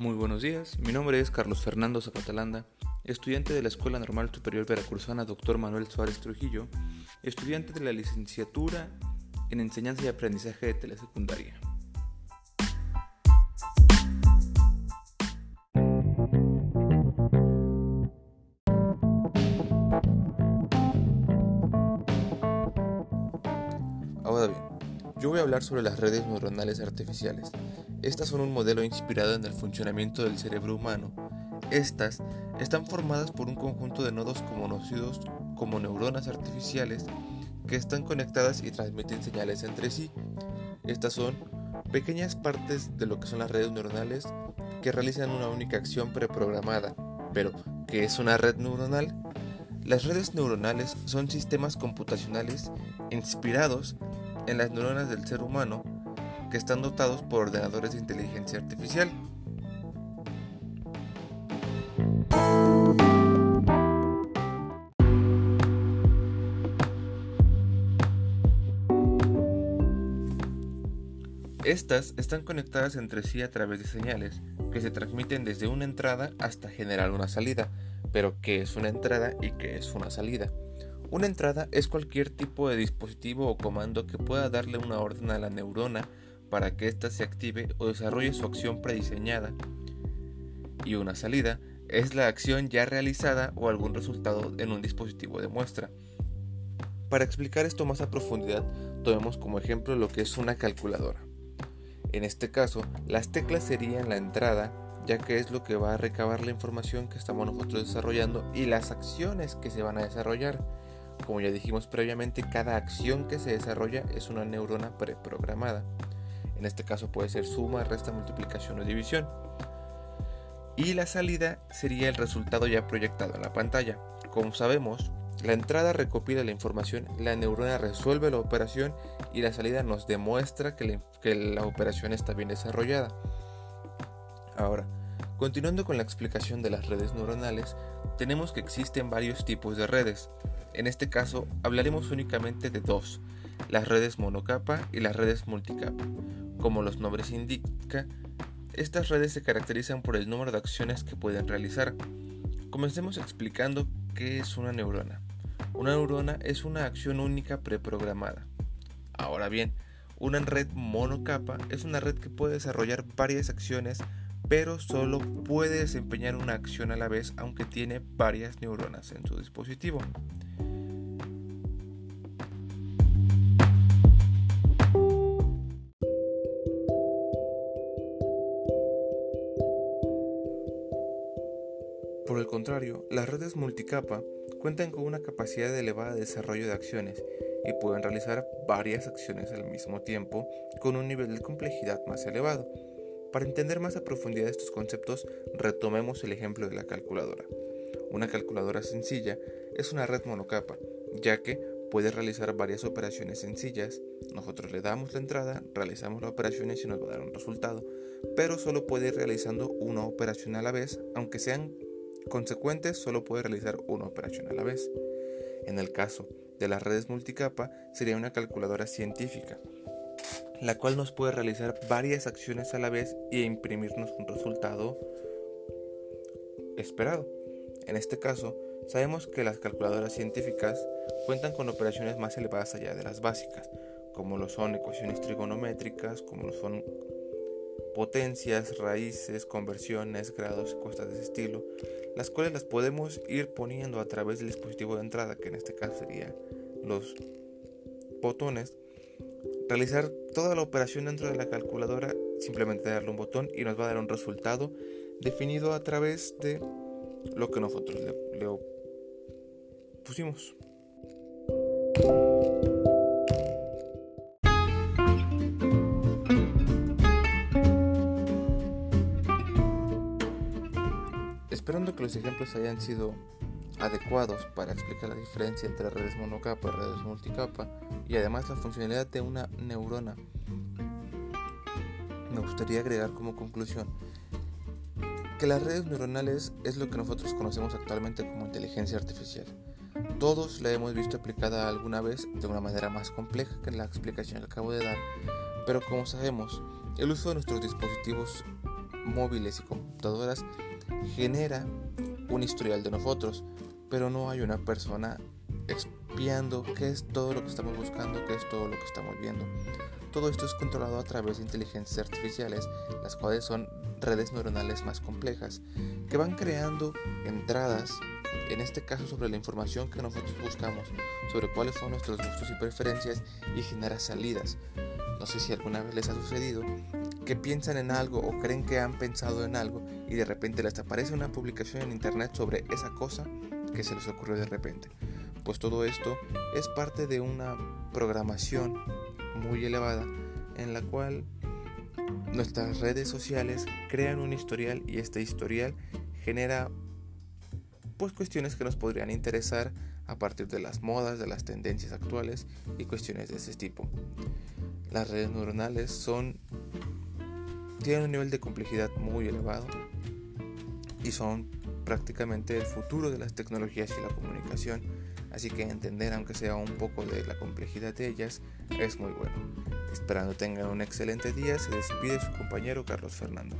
Muy buenos días, mi nombre es Carlos Fernando Zapatalanda, estudiante de la Escuela Normal Superior Veracruzana Dr. Manuel Suárez Trujillo, estudiante de la licenciatura en Enseñanza y Aprendizaje de Telesecundaria. Yo voy a hablar sobre las redes neuronales artificiales. Estas son un modelo inspirado en el funcionamiento del cerebro humano. Estas están formadas por un conjunto de nodos conocidos como neuronas artificiales que están conectadas y transmiten señales entre sí. Estas son pequeñas partes de lo que son las redes neuronales que realizan una única acción preprogramada. Pero, ¿qué es una red neuronal? Las redes neuronales son sistemas computacionales inspirados en las neuronas del ser humano que están dotados por ordenadores de inteligencia artificial. Estas están conectadas entre sí a través de señales que se transmiten desde una entrada hasta generar una salida. Pero, ¿qué es una entrada y qué es una salida? Una entrada es cualquier tipo de dispositivo o comando que pueda darle una orden a la neurona para que ésta se active o desarrolle su acción prediseñada. Y una salida es la acción ya realizada o algún resultado en un dispositivo de muestra. Para explicar esto más a profundidad, tomemos como ejemplo lo que es una calculadora. En este caso, las teclas serían la entrada, ya que es lo que va a recabar la información que estamos nosotros desarrollando y las acciones que se van a desarrollar. Como ya dijimos previamente, cada acción que se desarrolla es una neurona preprogramada. En este caso puede ser suma, resta, multiplicación o división. Y la salida sería el resultado ya proyectado en la pantalla. Como sabemos, la entrada recopila la información, la neurona resuelve la operación y la salida nos demuestra que la, operación está bien desarrollada. Ahora, continuando con la explicación de las redes neuronales, tenemos que existen varios tipos de redes. En este caso hablaremos únicamente de dos, las redes monocapa y las redes multicapa. Como los nombres indican, estas redes se caracterizan por el número de acciones que pueden realizar. Comencemos explicando qué es una neurona. Una neurona es una acción única preprogramada. Ahora bien, una red monocapa es una red que puede desarrollar varias acciones, pero solo puede desempeñar una acción a la vez aunque tiene varias neuronas en su dispositivo. Por el contrario, las redes multicapa cuentan con una capacidad de elevada desarrollo de acciones y pueden realizar varias acciones al mismo tiempo con un nivel de complejidad más elevado. Para entender más a profundidad estos conceptos, retomemos el ejemplo de la calculadora. Una calculadora sencilla es una red monocapa, ya que puede realizar varias operaciones sencillas. Nosotros le damos la entrada, realizamos las operaciones y nos va a dar un resultado, pero solo puede ir realizando una operación a la vez, aunque sean consecuentes solo puede realizar una operación a la vez. En el caso de las redes multicapa sería una calculadora científica, la cual nos puede realizar varias acciones a la vez e imprimirnos un resultado esperado. En este caso, sabemos que las calculadoras científicas cuentan con operaciones más elevadas allá de las básicas, como lo son ecuaciones trigonométricas, como lo son potencias, raíces, conversiones, grados y cosas de ese estilo, las cuales las podemos ir poniendo a través del dispositivo de entrada, que en este caso serían los botones, realizar toda la operación dentro de la calculadora, simplemente darle un botón y nos va a dar un resultado definido a través de lo que nosotros le, pusimos. Esperando que los ejemplos hayan sido adecuados para explicar la diferencia entre redes monocapa y redes multicapa y además la funcionalidad de una neurona, me gustaría agregar como conclusión que las redes neuronales es lo que nosotros conocemos actualmente como inteligencia artificial. Todos la hemos visto aplicada alguna vez de una manera más compleja que la explicación que acabo de dar, pero como sabemos, el uso de nuestros dispositivos móviles y computadoras genera un historial de nosotros, pero no hay una persona espiando qué es todo lo que estamos buscando, qué es todo lo que estamos viendo. Todo esto es controlado a través de inteligencias artificiales, las cuales son redes neuronales más complejas, que van creando entradas, en este caso sobre la información que nosotros buscamos, sobre cuáles son nuestros gustos y preferencias, y genera salidas. No sé si alguna vez les ha sucedido que piensan en algo o creen que han pensado en algo y de repente les aparece una publicación en internet sobre esa cosa que se les ocurrió de repente. Pues todo esto es parte de una programación muy elevada en la cual nuestras redes sociales crean un historial y este historial genera pues cuestiones que nos podrían interesar a partir de las modas, de las tendencias actuales y cuestiones de ese tipo. Las redes neuronales son tienen un nivel de complejidad muy elevado y son prácticamente el futuro de las tecnologías y la comunicación, así que entender aunque sea un poco de la complejidad de ellas es muy bueno. Esperando tengan un excelente día, se despide su compañero Carlos Fernando.